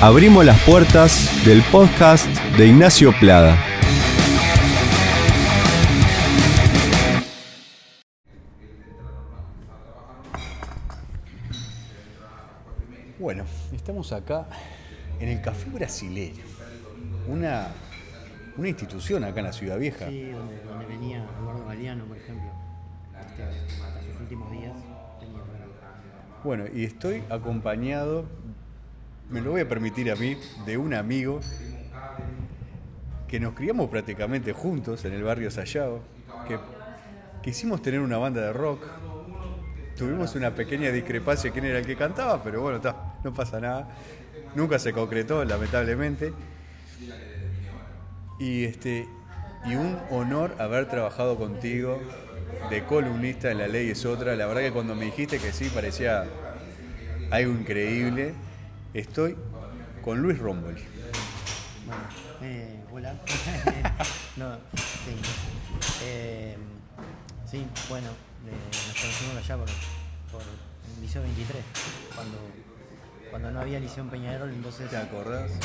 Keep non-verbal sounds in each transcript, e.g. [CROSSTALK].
abrimos las puertas del podcast de Ignacio Plada. Bueno, estamos acá en el Café Brasileño, una, una institución acá en la Ciudad Vieja. Sí, donde, donde venía Eduardo Galeano, por ejemplo. Este, hasta sus últimos días tenía para- Bueno, y estoy acompañado, me lo voy a permitir a mí, de un amigo que nos criamos prácticamente juntos en el barrio Sayago, que quisimos tener una banda de rock. Tuvimos una pequeña discrepancia quién era el que cantaba, pero bueno, no pasa nada. Nunca se concretó, lamentablemente. Y este y un honor haber trabajado contigo de columnista en La Ley es otra. La verdad que cuando me dijiste que sí parecía algo increíble. Estoy con Luis Romboli. Bueno, eh, hola. [LAUGHS] no, sí. Eh, sí, bueno, eh, nos conocimos allá por, por el Liceo 23, cuando, cuando no había Liceo en Peñarol, entonces... ¿Te acordás? este,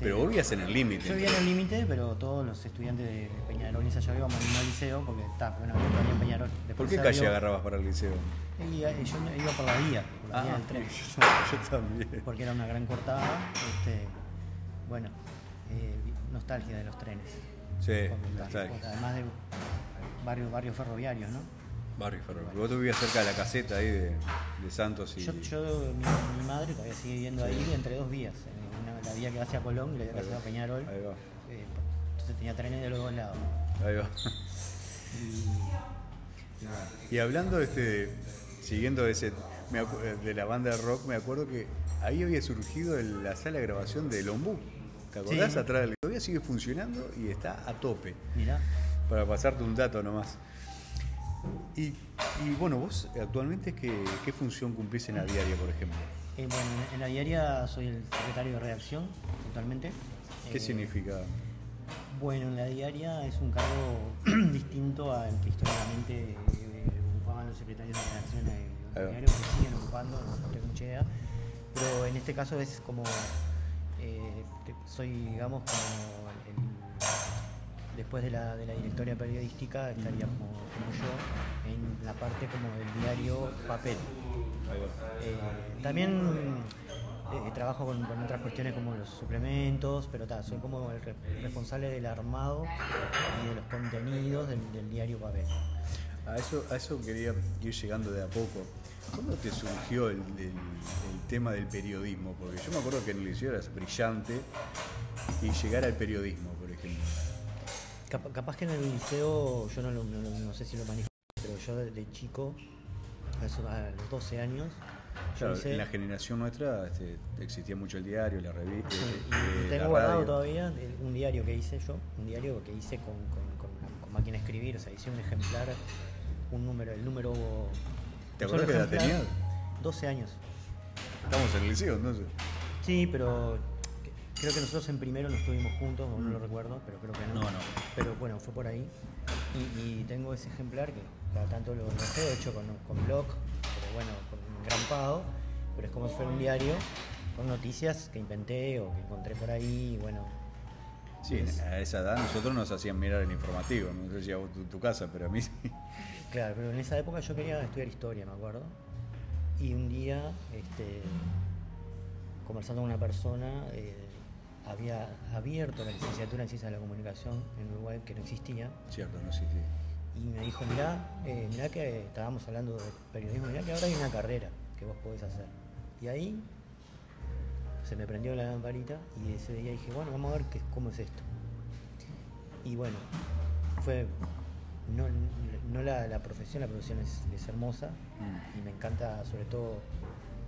Pero vos vivías en el Yo límite. vivía en el límite, pero todos los estudiantes de Peñarol y Sayago íbamos al liceo porque está, bueno, yo en Peñarol. ¿Por qué calle agarrabas para el liceo? Eh, yo iba por la vía, Ah, del tren. yo, [LAUGHS] yo también. porque era una gran cortada. Este, bueno, eh, nostalgia de los trenes. Sí, nostalgia. además de barrios barrios ferroviarios, ¿no? Barrio Ferroviario. Vos te vivías cerca de la caseta ahí de, de Santos y. Yo, yo mi, mi madre todavía sigue viviendo ahí entre dos vías, una- la vía que va hacia Colón y la vía que Ahí hacia va. Peñarol. Ahí va. Eh, entonces tenía trenes de los dos lados. Ahí va. [LAUGHS] Y, Y hablando este, siguiendo ese, me acu- de la banda de rock, me acuerdo que ahí había surgido el- la sala de grabación de Lombú. ¿Te acordás? Sí. Atrás del todavía sigue funcionando y está a tope. mirá, Para pasarte un dato nomás. Y, y bueno, vos actualmente qué, qué función cumplís en la diaria, por ejemplo. eh, bueno, en, en la diaria soy el secretario de redacción, totalmente. ¿Qué Eh, significa? Bueno, en la diaria es un cargo [CLEARS THROAT] distinto al que históricamente eh, ocupaban los secretarios de redacción diarios, que siguen ocupando, no tengo mucha idea. Pero en este caso es como, eh, soy, digamos, como el- después de la, de la directoria periodística, estaría como, como yo en la parte como del diario papel. Eh, también eh, trabajo con, con otras cuestiones como los suplementos, pero ta, soy como el re- responsable del armado y de los contenidos del, del diario papel. A eso, a eso quería ir llegando de a poco. ¿Cuándo te surgió el, el- el tema del periodismo? Porque yo me acuerdo que en el liceo eras brillante y llegar al periodismo, por ejemplo. Cap- capaz que en el liceo, yo no, lo- no lo- no sé si lo manejo, pero yo de, de chico, a, eso- a los 12 años, Claro, hice- en la generación nuestra este, existía mucho el diario, la revista, Sí, eh, la tengo guardado radio. todavía un diario que hice yo, un diario que hice con, con- con- con máquina de escribir, o sea, hice un ejemplar, un número, el número... ¿Te un qué edad ejemplar, tenías? 12 años. Estamos en el liceo, entonces. Sí, pero que- creo que nosotros en primero no estuvimos juntos, o no lo recuerdo, pero creo que no. Mm. No, no. Pero bueno, fue por ahí. Y, y tengo ese ejemplar que cada tanto lo, he hecho con, con blog, pero bueno, con engrampado, pero es como si fuera un diario con noticias que inventé o que encontré por ahí, y bueno. Sí, a esa edad nosotros nos hacían mirar el informativo, no sé si a vos tu, tu casa, pero a mí sí. Claro, pero en esa época yo quería estudiar historia, me acuerdo. Y un día, este, conversando con una persona, eh, había abierto la licenciatura en Ciencias de la Comunicación en Uruguay, que no existía, Cierto, no existía. y me dijo, mirá, eh, mirá que estábamos hablando de periodismo, mirá que ahora hay una carrera que vos podés hacer. Y ahí se me prendió la lamparita y ese día dije, bueno, vamos a ver qué, cómo es esto. Y bueno, fue, no, no la, la profesión, la profesión es, es hermosa Mm. y me encanta sobre todo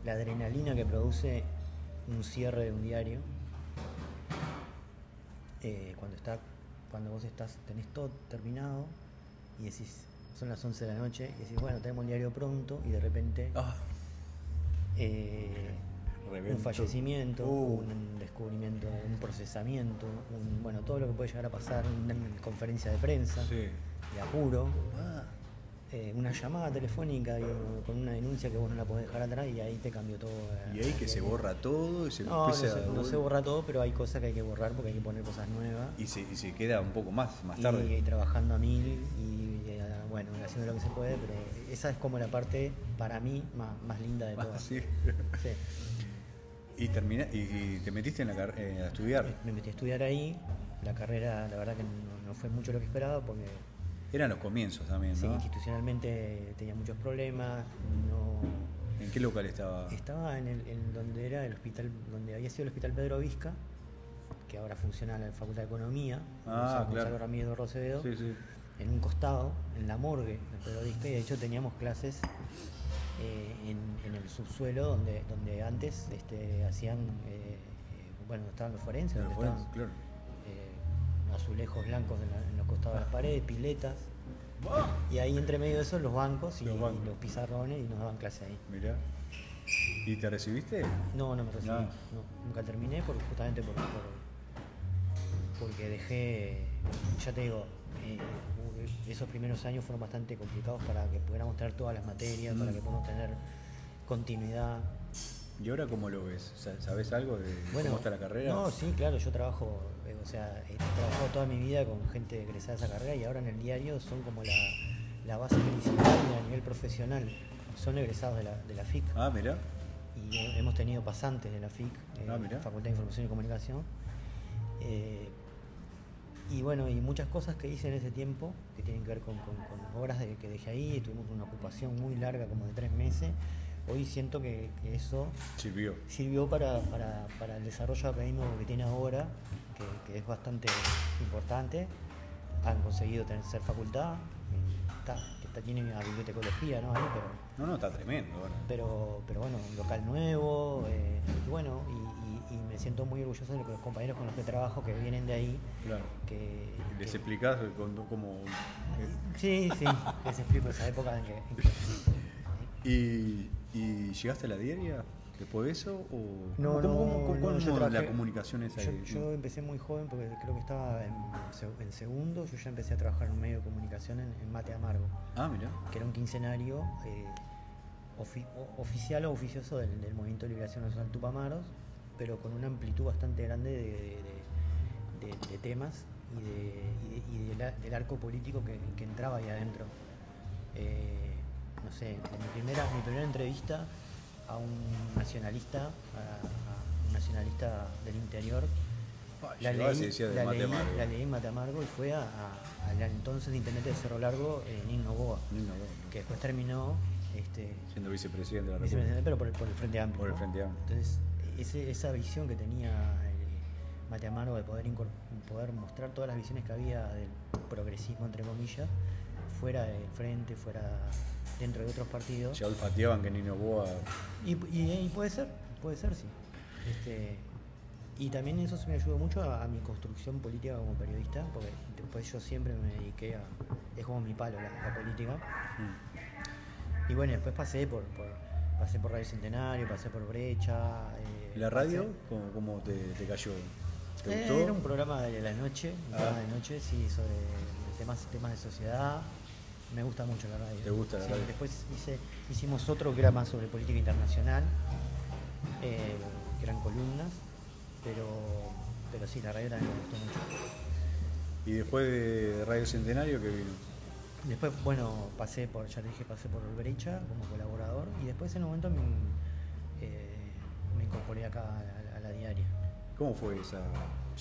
la adrenalina que produce un cierre de un diario. Eh, cuando está cuando vos estás tenés todo terminado y decís son las 11 de la noche y decís bueno tenemos el diario pronto y de repente Ah, eh, Un fallecimiento Uh. un descubrimiento un procesamiento un- bueno todo lo que puede llegar a pasar una conferencia de prensa sí. de apuro Ah, eh, una llamada telefónica con una denuncia que vos no la podés dejar atrás y ahí te cambió todo. eh, Y ahí que se eh, borra todo y se No, no se, a no se borra todo, pero hay cosas que hay que borrar porque hay que poner cosas nuevas. y se, y se queda un poco más, más tarde. y trabajando a mil y bueno, haciendo lo que se puede, pero esa es como la parte para mí más, más linda de Ah. Sí. Y, termina, y, y te metiste en la eh, a estudiar. Me metí a estudiar ahí. La carrera, la verdad que no, no fue mucho lo que esperaba porque Eran los comienzos también, sí, ¿no? institucionalmente tenía muchos problemas. No, ¿En qué local estaba? estaba en, el, en donde era el hospital, donde había sido el hospital Pedro Vizca, que ahora funciona la Facultad de Economía, Ah, Gonzalo claro. Ramírez de Rocedo, Sí, sí. en un costado, en la morgue de Pedro Vizca, y de hecho teníamos clases eh, en, en el subsuelo donde, donde antes este, hacían, eh, eh, bueno, estaban los forenses, donde estaban claro. eh, azulejos blancos en, la- en los costados de las paredes, piletas. Y ahí entre medio de eso los bancos y Los y los, bancos. pizarrones y nos daban clase ahí. Mirá. ¿Y te recibiste? No, no me recibí. No. No, nunca terminé por, justamente por, por- porque dejé, ya te digo, eh, esos primeros años fueron bastante complicados para que pudiéramos tener todas las materias, para Mm. que podamos tener continuidad. ¿Y ahora cómo lo ves? Sa- ¿Sabes algo de Bueno, cómo está la carrera? No, sí, claro, yo trabajo, eh, o sea, he trabajado toda mi vida con gente egresada de esa carrera y ahora en el diario son como la, la base principal a nivel profesional. Son egresados de la, de la FIC Ah, mirá. y he- hemos tenido pasantes de la FIC, eh, Ah, mirá. Facultad de Información y Comunicación. Eh, y bueno, y muchas cosas que hice en ese tiempo que tienen que ver con, con- con obras de, que dejé ahí, tuvimos una ocupación muy larga, como de tres meses. Hoy siento que, que eso Sirvió. sirvió para, para- para el desarrollo académico que tiene ahora, que, que es bastante importante. Han conseguido tener ser facultad, está, está- tiene una bibliotecología, ¿no? Ahí, pero, No, no, está tremendo ahora. pero, pero bueno, un local nuevo, eh, y bueno, y, y- y me siento muy orgulloso de los compañeros con los que trabajo que vienen de ahí, Claro. que... ¿Les que- explicás cómo... sí, sí, les explico esa época en que... en que- [LAUGHS] ¿Y, y llegaste a la diaria después de eso? O No, ¿Cómo, no, cómo- cómo- no, yo cómo la comunicación es Yo, ahí? yo empecé muy joven porque creo que estaba en, seg- en segundo, yo ya empecé a trabajar en un medio de comunicación en, en Mate Amargo, Ah, mirá. que era un quincenario eh, ofi- oficial o oficioso del, del Movimiento de Liberación Nacional Tupamaros, pero con una amplitud bastante grande de, de- de- de temas y, de- y y del, del arco político que, que entraba ahí adentro. Eh, no sé, mi primera, mi primera entrevista a un nacionalista, a, a un nacionalista del interior, Ah, la leí, de la, Mate leí, Amargo. la leí en Mate Amargo y fue a, a- al entonces intendente de Cerro Largo, eh, Nino Boa, no, que después terminó este, Siendo vicepresidente de la República. pero por el, por el Frente Amplio. Por el ¿no? Frente Amplio. Entonces, ese- esa visión que tenía eh, Mate Amargo de poder, poder mostrar todas las visiones que había del progresismo, entre comillas, fuera del Frente, fuera dentro de otros partidos. Ya olfateaban que Nino Boa... Y, y- y puede ser, puede ser, sí. Este, y también eso se me ayudó mucho a, a mi construcción política como periodista, porque después yo siempre me dediqué a. Es como mi palo la, la política. Mm. Y bueno, después pasé por, por- pasé por Radio Centenario, pasé por Brecha. eh, ¿La radio? pasé- ¿Cómo, cómo te, te cayó? ¿Te Eh, gustó? Era un programa de la noche, Ah. programa de noche, sí, sobre temas, temas de sociedad. Me gusta mucho la radio. ¿Te gusta la Sí, radio? Después hice, hicimos otro que era más sobre política internacional, eh, que eran columnas, pero, pero sí, la radio también me gustó mucho. ¿Y después de Radio Centenario qué vino? Después, bueno, pasé por, ya te dije, pasé por Brecha como colaborador y después en un momento me, eh, me incorporé acá a la, a la diaria. ¿Cómo fue esa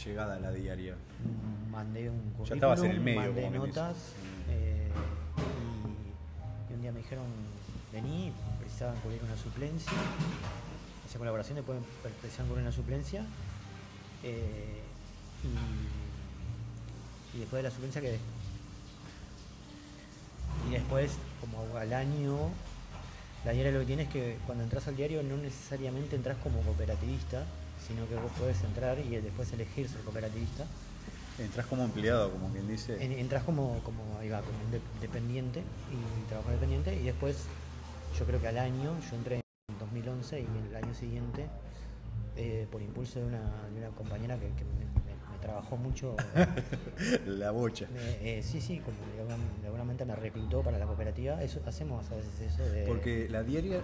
llegada a la diaria? Mm, mandé un currículum, Ya estabas en el medio, mandé notas eh, me dijeron vení, precisaban cubrir una suplencia, esa colaboración después precisaban cubrir una suplencia eh, y, y después de la suplencia quedé. Y después, como al año, la diaria lo que tiene es que cuando entras al diario no necesariamente entras como cooperativista, sino que vos podés entrar y después elegir ser cooperativista. Entrás como empleado, como quien dice. En- entras como, como, ahí va, como de- dependiente y trabajador dependiente y después yo creo que al año, yo entré en 2011 y el año siguiente, eh, por impulso de una, de una compañera que, que me, me- me trabajó mucho. [LAUGHS] La bocha. eh, eh, sí, sí, como de alguna, de alguna manera me reclutó para la cooperativa. Eso, hacemos a veces eso de. Porque la diaria, eh,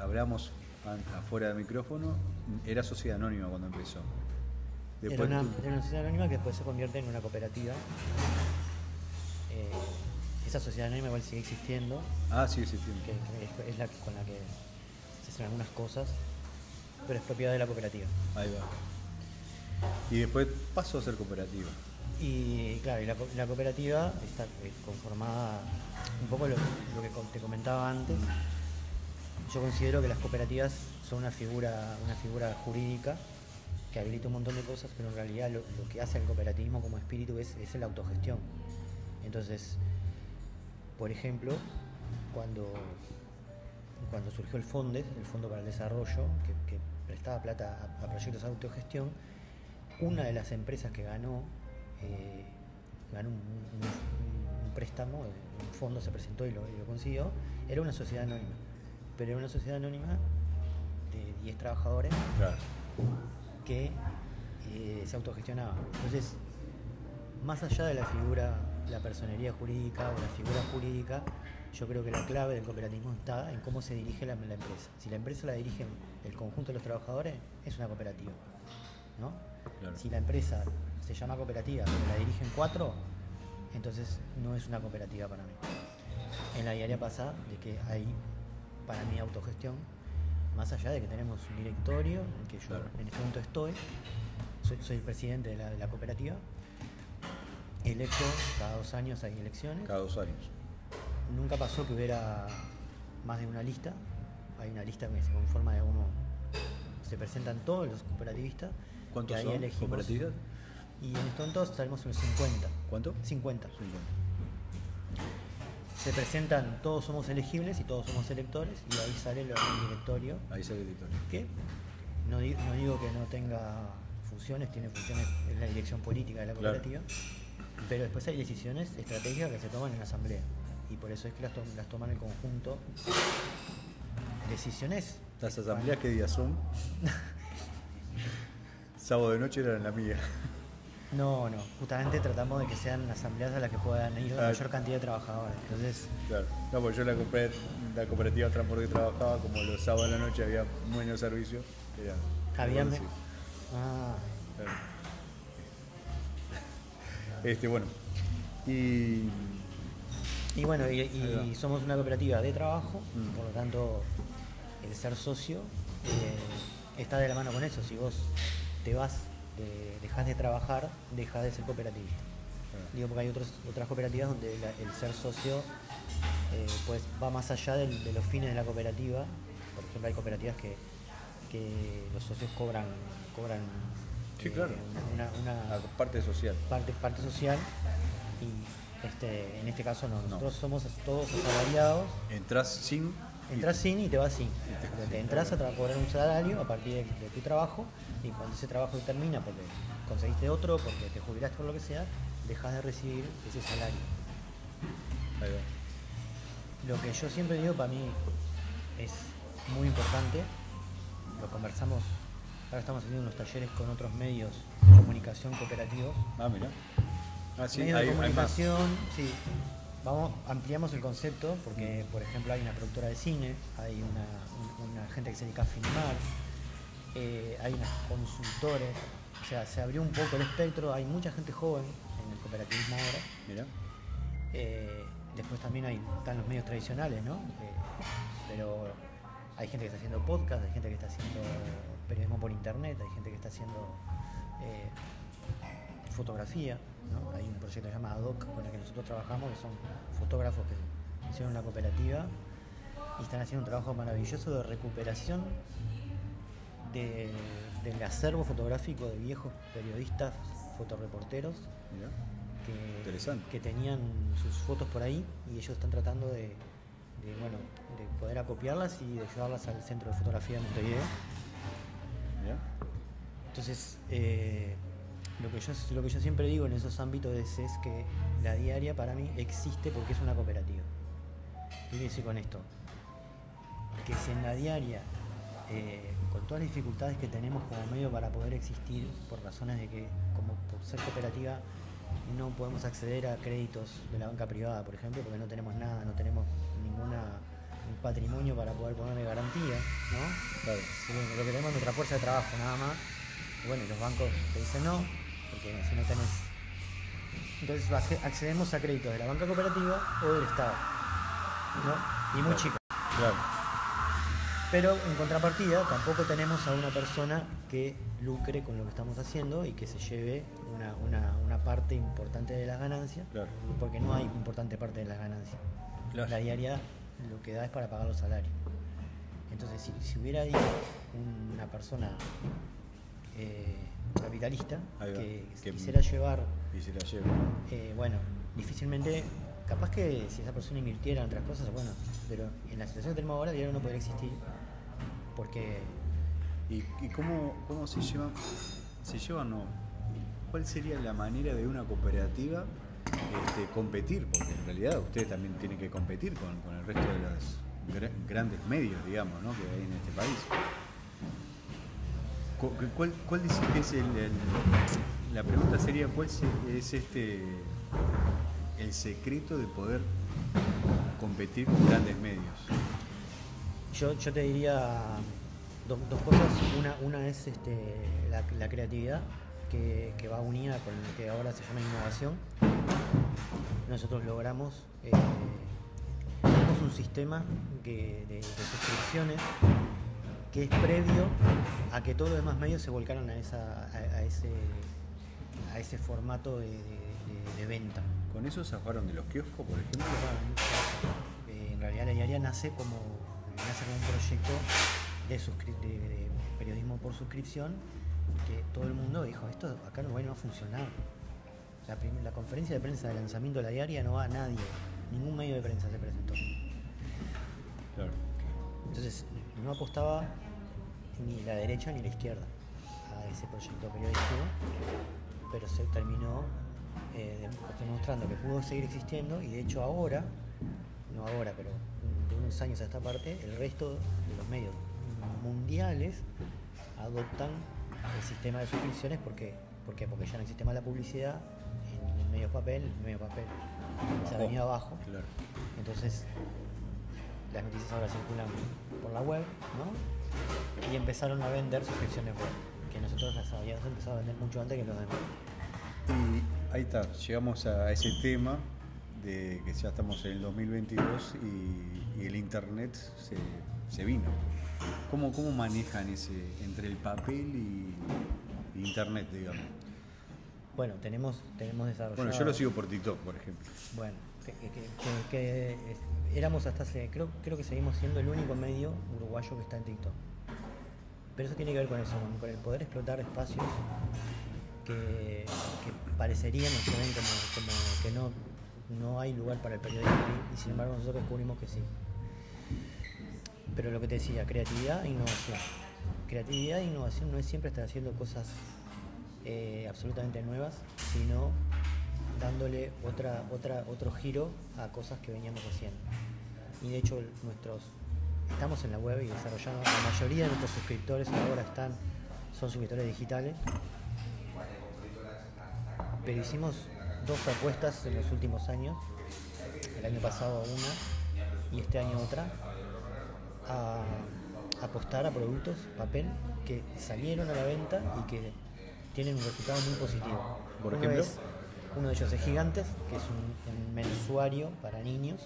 hablamos an- afuera del micrófono, era sociedad anónima cuando empezó. Era Después una, era una sociedad anónima que después se convierte en una cooperativa. Eh, esa sociedad anónima igual sigue existiendo, Ah, que, que es, la que- con la que se hacen algunas cosas, pero es propiedad de la cooperativa. Ahí va. Y después pasó a ser cooperativa. Y claro, y la, co- la cooperativa está eh, conformada un poco lo, lo que te comentaba antes. Yo considero que las cooperativas son una figura, una figura jurídica que habilita un montón de cosas, pero en realidad lo, que hace el cooperativismo como espíritu es, es la autogestión. Entonces, por ejemplo, cuando, cuando surgió el FONDES, el Fondo para el Desarrollo, que, prestaba plata a, proyectos de autogestión, una de las empresas que ganó, eh, ganó un préstamo, un fondo se presentó y lo, y lo consiguió, era una sociedad anónima. Pero era una sociedad anónima de 10 trabajadores Claro. Que eh, se autogestionaba. Entonces, más allá de la figura, la personería jurídica o la figura jurídica, yo creo que la clave del cooperativismo está en cómo se dirige la, la empresa. Si la empresa la dirigen el conjunto de los trabajadores, es una cooperativa. ¿no? Claro. Si la empresa se llama cooperativa, pero la dirigen cuatro, entonces no es una cooperativa para mí. En la diaria pasa de que hay, para mí, autogestión, más allá de que tenemos un directorio, en el que yo Claro. en este momento estoy, soy, soy el presidente de la, de la cooperativa, electo, cada dos años hay elecciones, Cada dos años. nunca pasó que hubiera más de una lista, hay una lista que se conforma de uno, se presentan todos los cooperativistas, ¿Cuántos y ahí son elegimos- cooperativas? Y en estos en los 50. ¿Cuánto? 50. 50. Se presentan, todos somos elegibles y todos somos electores, y ahí sale el directorio, Ahí sale el editorial. que no, di- no digo que no tenga funciones, tiene funciones en la dirección política de la Claro. cooperativa, pero después hay decisiones estratégicas que se toman en la asamblea, y por eso es que las, to- las toman en conjunto. Decisiones. ¿Las asambleas qué días son? [LAUGHS] Sábado de noche era la mía. No, no, justamente tratamos de que sean asambleas a las que puedan ir la Ah. mayor cantidad de trabajadores. Entonces, Claro. No, porque yo la, la cooperativa de transporte que trabajaba, como los sábados de la noche había menos servicio, era. había... era me- así. Ah, Claro. Este, bueno. Y. Y bueno, y, somos una cooperativa de trabajo, Mm. por lo tanto, el ser socio eh, está de la mano con eso. Si vos te vas, de, dejas de trabajar, dejas de ser cooperativista. Digo, porque hay otros, otras cooperativas donde la- el ser socio eh, pues va más allá del- de los fines de la cooperativa. Por ejemplo, hay cooperativas que, que los socios cobran, cobran Sí, eh, claro. una, una- La parte social. parte, parte social y este, en este caso no, No. nosotros somos todos asalariados, Entrás sin. Entras sin y te vas sin. Porque te entras a cobrar un salario a partir de, de tu trabajo y cuando ese trabajo termina porque conseguiste otro, porque te jubilaste por lo que sea, dejas de recibir ese salario. Ahí va. Lo que yo siempre digo para mí es muy importante, lo conversamos, ahora estamos haciendo unos talleres con otros medios de comunicación cooperativos Ah, mira. Ah, sí, medios hay, de hay más. comunicación, sí. Vamos, ampliamos el concepto porque, por ejemplo, hay una productora de cine, hay una, un- una gente que se dedica a filmar, eh, hay unos consultores, o sea, se abrió un poco el espectro, hay mucha gente joven en el cooperativismo ahora. Mira. Eh, después también hay, están los medios tradicionales, ¿no? Eh, pero hay gente que está haciendo podcast, hay gente que está haciendo periodismo por internet, hay gente que está haciendo fotografía, ¿no? Hay un proyecto que se llama ADOC con el que nosotros trabajamos, que son fotógrafos que hicieron una cooperativa y están haciendo un trabajo maravilloso de recuperación de- del acervo fotográfico de viejos periodistas, fotoreporteros que, que tenían sus fotos por ahí y ellos están tratando de, de, bueno, de poder acopiarlas y de llevarlas al centro de fotografía de Montevideo. Entonces, eh, lo, que yo, lo que yo siempre digo en esos ámbitos es, es que la diaria para mí existe porque es una cooperativa. ¿Qué quiere decir con esto? Que si en la diaria eh, con todas las dificultades que tenemos como medio para poder existir, por razones de que, como por ser cooperativa, no podemos acceder a créditos de la banca privada, por ejemplo, porque no tenemos nada, no tenemos ninguna un patrimonio para poder ponerle garantía, ¿no? Claro. Sí, Lo que tenemos es nuestra fuerza de trabajo, nada más. Bueno, y los bancos te dicen no, porque si no tenés. Entonces acce- accedemos a créditos de la banca cooperativa o del Estado, ¿no? Y muy Claro. chicos. Claro. Pero en contrapartida tampoco tenemos a una persona que lucre con lo que estamos haciendo y que se lleve una, una- una parte importante de las ganancias, Claro. porque no hay importante parte de las ganancias. Claro. La diaria lo que da es para pagar los salarios. Entonces, si, si hubiera ahí una persona eh, capitalista que, Que- quisiera llevar, Y se la lleva. eh, bueno, difícilmente, capaz que si esa persona invirtiera en otras cosas, bueno, pero en la situación que tenemos ahora, diario no podría existir porque ¿Y, y cómo, cómo se llevan? ¿Se llevan o ¿Cuál sería la manera de una cooperativa este, competir? Porque en realidad ustedes también tienen que competir con, con el resto de los gra- grandes medios, digamos, ¿no? que hay en este país. Cu- ¿Cuál, cuál dice que es el, La pregunta sería: ¿cuál es este el secreto de poder competir con grandes medios? Yo, yo te diría do- dos cosas. Una, una es este, la, creatividad, que, va unida con lo que ahora se llama innovación. Nosotros logramos, eh, tenemos un sistema de suscripciones que es previo a que todos los demás medios se volcaron a, esa, a, a ese, a ese formato de, de- de- de venta. ¿Con eso zafaron de los kioscos, por ejemplo? Eh, en realidad la diaria nace como, nace como un proyecto de, periodismo por suscripción que todo el mundo dijo, esto acá no, no va a funcionar. La, la conferencia de prensa de lanzamiento de la diaria no va a nadie, ningún medio de prensa se presentó. Claro. Entonces no apostaba ni la derecha ni la izquierda a ese proyecto periodístico, pero se terminó eh, dem- demostrando que pudo seguir existiendo y de hecho ahora, no ahora, pero de unos años a esta parte, el resto de los medios mundiales adoptan el sistema de suscripciones porque, ¿por qué? porque ya no existe más la publicidad en el medio papel, el medio papel se ha venido abajo. Claro. Entonces, las noticias ahora circulan por la web, ¿no? Y empezaron a vender suscripciones web, que nosotros las habíamos empezado a vender mucho antes que los demás. Y ahí está, llegamos a ese tema de que ya estamos en el 2022 y, y el internet se, se vino. ¿Cómo, ¿Cómo manejan ese entre el papel y, internet, digamos? Bueno, tenemos, tenemos desarrollado... Bueno, yo lo sigo por TikTok, por ejemplo. Bueno, que, que- que- que, éramos hasta hace, creo, creo que seguimos siendo el único medio uruguayo que está en TikTok. Pero eso tiene que ver con eso, con, el poder explotar espacios que, parecerían o se ven como, que no, no hay lugar para el periodismo ahí, y sin embargo nosotros descubrimos que sí. Pero lo que te decía, creatividad e innovación. Creatividad e innovación no es siempre estar haciendo cosas eh, absolutamente nuevas, sino dándole otra, otra, otro giro a cosas que veníamos haciendo. Y de hecho nuestros estamos en la web y desarrollando, la mayoría de nuestros suscriptores ahora están, son suscriptores digitales. Pero hicimos dos apuestas en los últimos años, el año pasado una y este año otra, a apostar a productos, papel, que salieron a la venta y que tienen un resultado muy positivo. Por Uno ejemplo. es- uno de ellos es Gigantes, que es un, un mensuario para niños.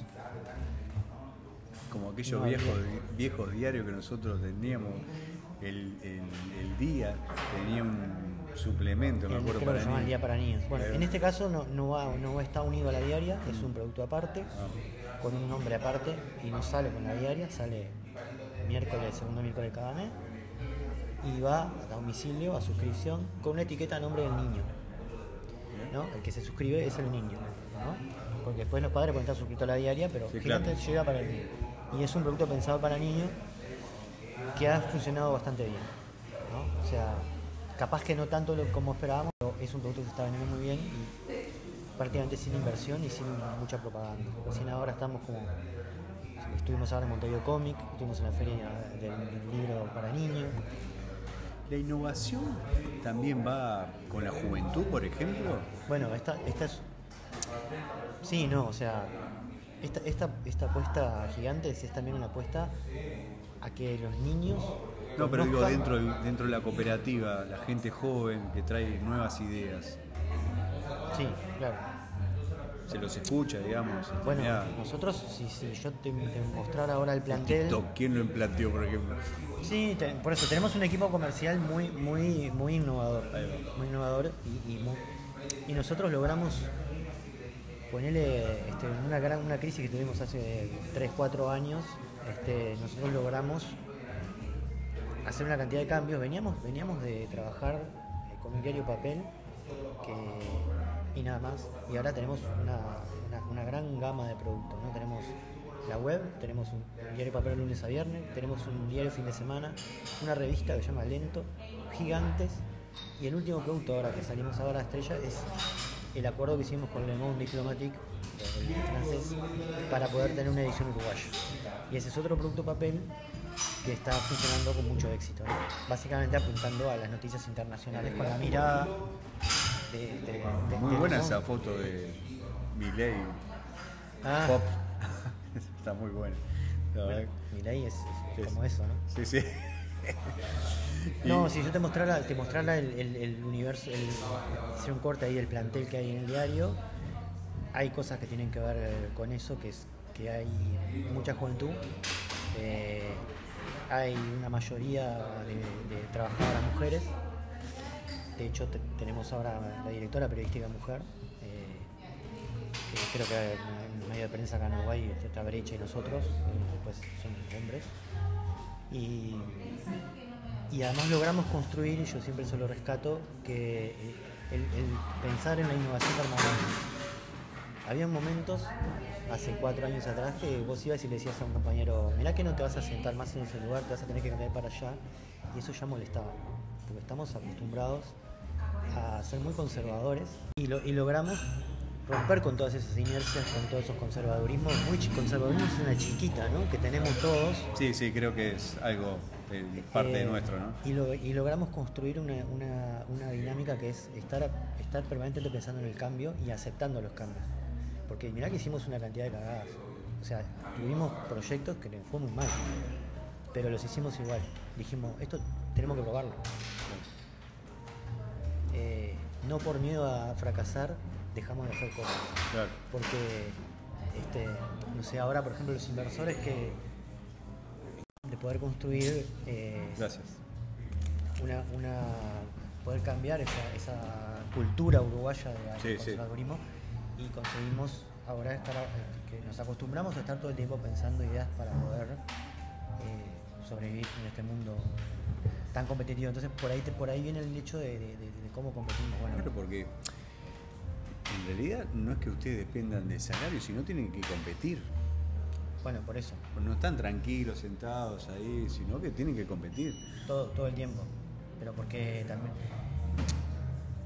Como aquellos No, viejos, diarios que nosotros teníamos, el, el- el día tenía un suplemento, me acuerdo, creo para el niños. Día para Niños. Bueno, Eh, en este caso no, no, va, no está unido a la diaria, es un producto aparte, Ah. con un nombre aparte y no sale con la diaria, sale miércoles, segundo miércoles cada mes y va a domicilio, a suscripción, con una etiqueta a nombre del niño. ¿no? El que se suscribe es el niño, ¿no? porque después los padres pueden estar suscritos a la diaria, pero Sí, claro. llega para el niño. Y es un producto pensado para niños que ha funcionado bastante bien. ¿no? O sea, capaz que no tanto lo- como esperábamos, pero es un producto que se está vendiendo muy bien y prácticamente sin inversión y sin mucha propaganda. Recién ahora estamos como estuvimos ahora en Montevideo Comic, estuvimos en la feria del libro para niños. ¿La innovación también va con la juventud, por ejemplo? Bueno, esta, esta es. Sí, no, o sea, esta, esta, esta apuesta gigante es también una apuesta a que los niños. No, pero digo, dentro, dentro de la cooperativa, la gente joven que trae nuevas ideas, Sí, claro. se los escucha, digamos. Bueno, mirá, nosotros, si, si yo te, te mostrara ahora el plantel. TikTok, ¿quién lo planteó, por ejemplo? Sí, te- por eso tenemos un equipo comercial muy, muy, muy innovador. Muy innovador y, y, muy- y nosotros logramos ponerle este, en una gran una crisis que tuvimos hace 3, 4 años, este, nosotros logramos hacer una cantidad de cambios. Veníamos, veníamos de trabajar eh, con un diario papel y nada más. Y ahora tenemos una, una- gran gama de productos. ¿no? Tenemos la web, tenemos un diario papel lunes a viernes, tenemos un diario fin de semana, una revista que se llama Lento, gigantes. Y el último producto ahora que salimos ahora a Estrella es el acuerdo que hicimos con Le Monde Diplomatique, el francés, para poder tener una edición uruguaya. Y ese es otro producto papel que está funcionando con mucho éxito. ¿no? Básicamente apuntando a las noticias internacionales con la mirada de, de- de- Muy de buena Monde. esa foto de Miley Ah, Pop. [LAUGHS] Está muy buena. Bueno, Milei es, es- es Es- como eso, ¿no? Sí, sí. No, si yo te mostrara, te mostrara el, el- el universo, el, hacer un corte ahí del plantel que hay en el diario, hay cosas que tienen que ver con eso, que es que hay mucha juventud, eh, hay una mayoría de, de trabajadoras mujeres, de hecho te- tenemos ahora la directora periodística mujer, eh, que creo que en el medio de prensa acá en Uruguay está Brecha y nosotros, eh, después son hombres. Y, y además logramos construir, y yo siempre eso lo rescato, que eh, el, el pensar en la innovación permanente. Había momentos, hace cuatro años atrás, que vos ibas y le decías a un compañero, mirá que no te vas a sentar más en ese lugar, te vas a tener que cambiar para allá, y eso ya molestaba, porque estamos acostumbrados a ser muy conservadores y, lo- y logramos romper con todas esas inercias, con todos esos conservadurismos, muy conservadurismo es una chiquita, ¿no? Que tenemos todos. Sí, sí, creo que es algo eh, parte de Eh, nuestro, ¿no? Y, lo- y logramos construir una, una- una dinámica que es estar, estar permanentemente pensando en el cambio y aceptando los cambios. Porque mirá que hicimos una cantidad de cagadas. O sea, tuvimos proyectos que les fue muy mal, pero los hicimos igual. Dijimos, esto tenemos que probarlo. Eh, no por miedo a fracasar, dejamos de hacer cosas Claro. porque este, no sé ahora por ejemplo los inversores que de poder construir eh, Gracias. una, una poder cambiar esa, esa cultura uruguaya de Sí, sí. conservadurismo y conseguimos ahora estar eh, que nos acostumbramos a estar todo el tiempo pensando ideas para poder eh, sobrevivir en este mundo tan competitivo entonces por ahí te- por ahí viene el hecho de, de- de- de cómo competimos bueno Claro, porque en realidad no es que ustedes dependan de salario, sino tienen que competir. bueno por eso No están tranquilos, sentados ahí, sino que tienen que competir. todo, todo el tiempo. Pero porque también,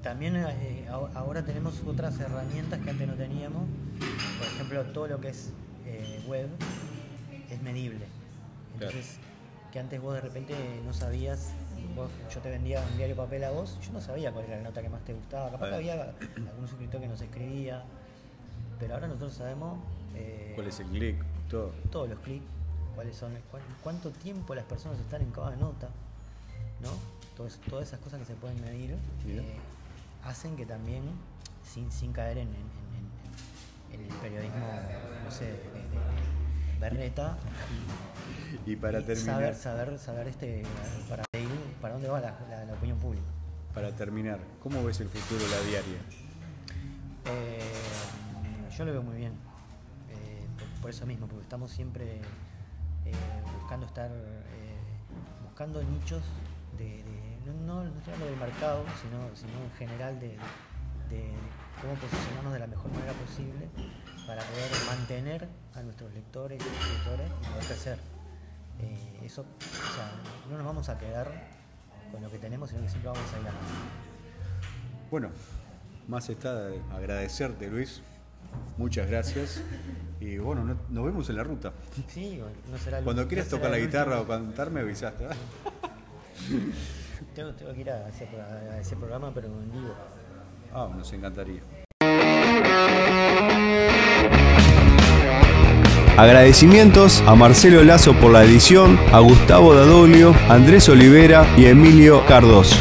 también eh, ahora- tenemos otras herramientas que antes no teníamos. Por ejemplo, todo lo que es eh, web es medible. Entonces, que antes vos de repente no sabías, vos- yo te vendía un diario papel a vos, yo no sabía cuál era la nota que más te gustaba. Capaz que había algún suscriptor que nos escribía, pero ahora nosotros sabemos eh, ¿Cuál es el clic? Todo. todos los clics, cuáles son, cuán- cuánto tiempo las personas están en cada nota, ¿no? Todas, todas esas cosas que se pueden medir eh, hacen que también, sin, sin caer en, en- en- en- en el periodismo, no sé, de, de- berreta, Y para y terminar, saber, saber, saber este, para, para dónde va la, la- la opinión pública. para terminar, ¿cómo ves el futuro de la diaria? Eh, yo lo veo muy bien. Eh, por, por eso mismo, porque estamos siempre eh, buscando estar, buscando nichos de, de- no, no, no estoy hablando del mercado, sino, sino en general de, de cómo posicionarnos de la mejor manera posible para poder mantener a nuestros lectores y suscriptores y poder crecer. Eh, eso, o sea, no nos vamos a quedar con lo que tenemos, sino que siempre vamos a ir a. Bueno, más está agradecerte, Luis, Muchas gracias. Y bueno, no- nos vemos en la ruta. Sí, no será el- Cuando no quieras será tocar la guitarra o cantar, me avisaste. ¿eh? [LAUGHS] Tengo, tengo que ir a ese, a ese programa, pero en vivo. Ah, nos encantaría. Agradecimientos a Marcelo Lazo por la edición, a Gustavo Dadolio, Andrés Olivera y Emilio Cardoso.